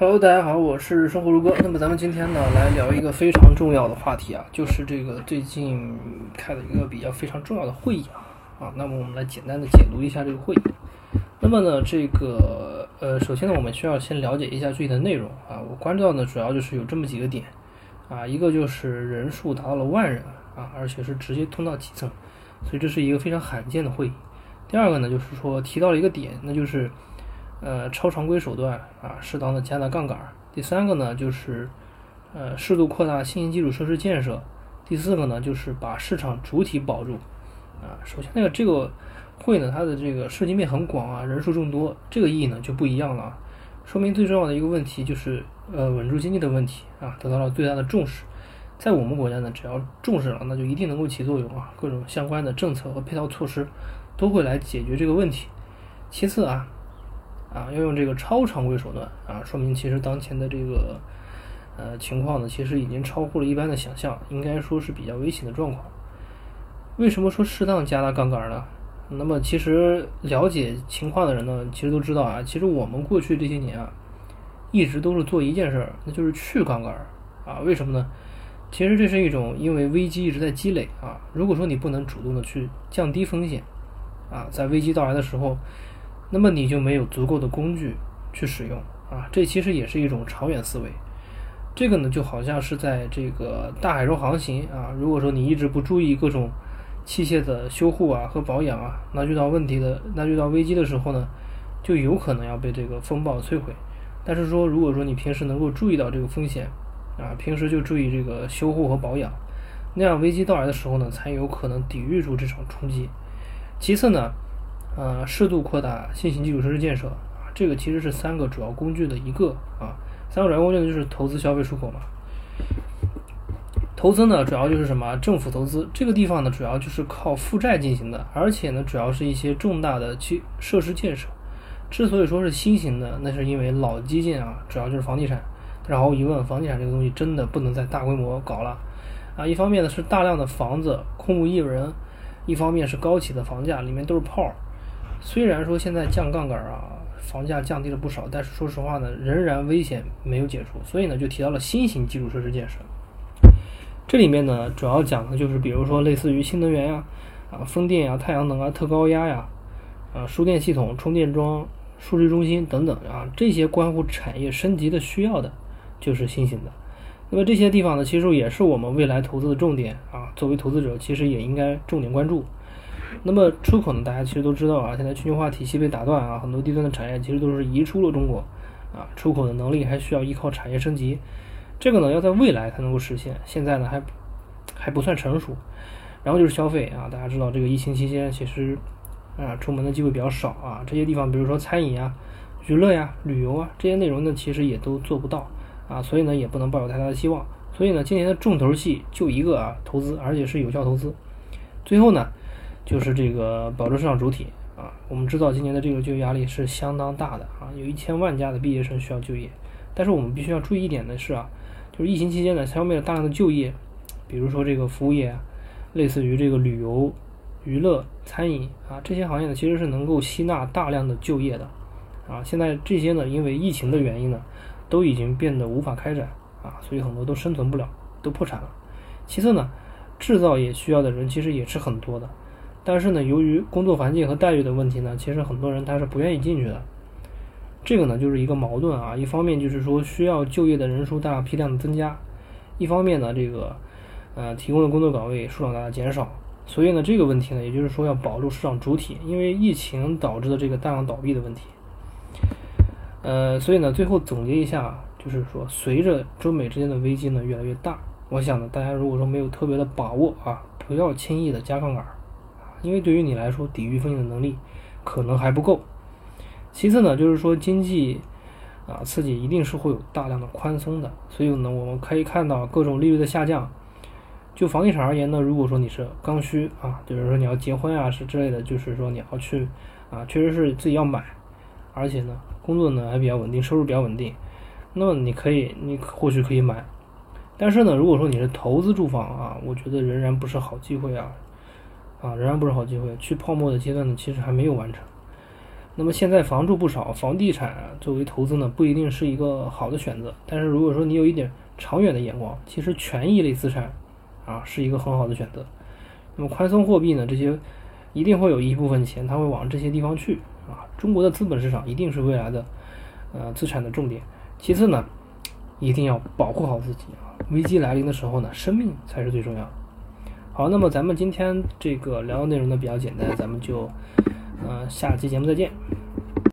Hello，大家好，我是生活如歌。那么咱们今天呢，来聊一个非常重要的话题啊，就是这个最近开了一个比较非常重要的会议啊啊。那么我们来简单的解读一下这个会议。那么呢，这个呃，首先呢，我们需要先了解一下具体的内容啊。我关注到呢，主要就是有这么几个点啊，一个就是人数达到了万人啊，而且是直接通到基层，所以这是一个非常罕见的会议。第二个呢，就是说提到了一个点，那就是。呃，超常规手段啊，适当的加大杠杆。第三个呢，就是呃，适度扩大新型基础设施建设。第四个呢，就是把市场主体保住。啊，首先那个这个会呢，它的这个涉及面很广啊，人数众多，这个意义呢就不一样了。说明最重要的一个问题就是呃，稳住经济的问题啊，得到了最大的重视。在我们国家呢，只要重视了，那就一定能够起作用啊。各种相关的政策和配套措施都会来解决这个问题。其次啊。啊，要用这个超常规手段啊，说明其实当前的这个呃情况呢，其实已经超乎了一般的想象，应该说是比较危险的状况。为什么说适当加大杠杆呢？那么其实了解情况的人呢，其实都知道啊，其实我们过去这些年啊，一直都是做一件事儿，那就是去杠杆啊。为什么呢？其实这是一种因为危机一直在积累啊。如果说你不能主动的去降低风险啊，在危机到来的时候。那么你就没有足够的工具去使用啊，这其实也是一种长远思维。这个呢，就好像是在这个大海中航行啊，如果说你一直不注意各种器械的修护啊和保养啊，那遇到问题的，那遇到危机的时候呢，就有可能要被这个风暴摧毁。但是说，如果说你平时能够注意到这个风险啊，平时就注意这个修护和保养，那样危机到来的时候呢，才有可能抵御住这场冲击。其次呢。呃，适度扩大新型基础设施建设啊，这个其实是三个主要工具的一个啊。三个主要工具呢，就是投资、消费、出口嘛。投资呢，主要就是什么？政府投资这个地方呢，主要就是靠负债进行的，而且呢，主要是一些重大的基设施建设。之所以说是新型的，那是因为老基建啊，主要就是房地产。然后一问，房地产这个东西真的不能再大规模搞了啊。一方面呢是大量的房子空无一人，一方面是高企的房价，里面都是泡儿。虽然说现在降杠杆啊，房价降低了不少，但是说实话呢，仍然危险没有解除，所以呢就提到了新型基础设施建设。这里面呢主要讲的就是，比如说类似于新能源呀、啊风电呀、太阳能啊、特高压呀、啊输电系统、充电桩、数据中心等等啊，这些关乎产业升级的需要的，就是新型的。那么这些地方呢，其实也是我们未来投资的重点啊，作为投资者，其实也应该重点关注。那么出口呢？大家其实都知道啊，现在全球化体系被打断啊，很多低端的产业其实都是移出了中国啊，出口的能力还需要依靠产业升级，这个呢要在未来才能够实现，现在呢还还不算成熟。然后就是消费啊，大家知道这个疫情期间其实啊出门的机会比较少啊，这些地方比如说餐饮啊、娱乐呀、旅游啊这些内容呢，其实也都做不到啊，所以呢也不能抱有太大的希望。所以呢，今年的重头戏就一个啊，投资，而且是有效投资。最后呢。就是这个保证市场主体啊，我们知道今年的这个就业压力是相当大的啊，有一千万家的毕业生需要就业，但是我们必须要注意一点的是啊，就是疫情期间呢，消灭了大量的就业，比如说这个服务业啊，类似于这个旅游、娱乐、餐饮啊这些行业呢，其实是能够吸纳大量的就业的啊，现在这些呢，因为疫情的原因呢，都已经变得无法开展啊，所以很多都生存不了，都破产了。其次呢，制造业需要的人其实也是很多的。但是呢，由于工作环境和待遇的问题呢，其实很多人他是不愿意进去的。这个呢，就是一个矛盾啊。一方面就是说需要就业的人数大批量的增加，一方面呢，这个呃提供的工作岗位数量大大减少。所以呢，这个问题呢，也就是说要保住市场主体，因为疫情导致的这个大量倒闭的问题。呃，所以呢，最后总结一下，就是说随着中美之间的危机呢越来越大，我想呢，大家如果说没有特别的把握啊，不要轻易的加杠杆。因为对于你来说，抵御风险的能力可能还不够。其次呢，就是说经济啊刺激一定是会有大量的宽松的，所以呢，我们可以看到各种利率的下降。就房地产而言呢，如果说你是刚需啊，比如说你要结婚啊是之类的，就是说你要去啊，确实是自己要买，而且呢工作呢还比较稳定，收入比较稳定，那么你可以，你或许可以买。但是呢，如果说你是投资住房啊，我觉得仍然不是好机会啊。啊，仍然不是好机会。去泡沫的阶段呢，其实还没有完成。那么现在房住不少，房地产作为投资呢，不一定是一个好的选择。但是如果说你有一点长远的眼光，其实权益类资产啊是一个很好的选择。那么宽松货币呢，这些一定会有一部分钱，它会往这些地方去啊。中国的资本市场一定是未来的呃资产的重点。其次呢，一定要保护好自己啊，危机来临的时候呢，生命才是最重要的。好，那么咱们今天这个聊的内容呢比较简单，咱们就。嗯，下期节目再见。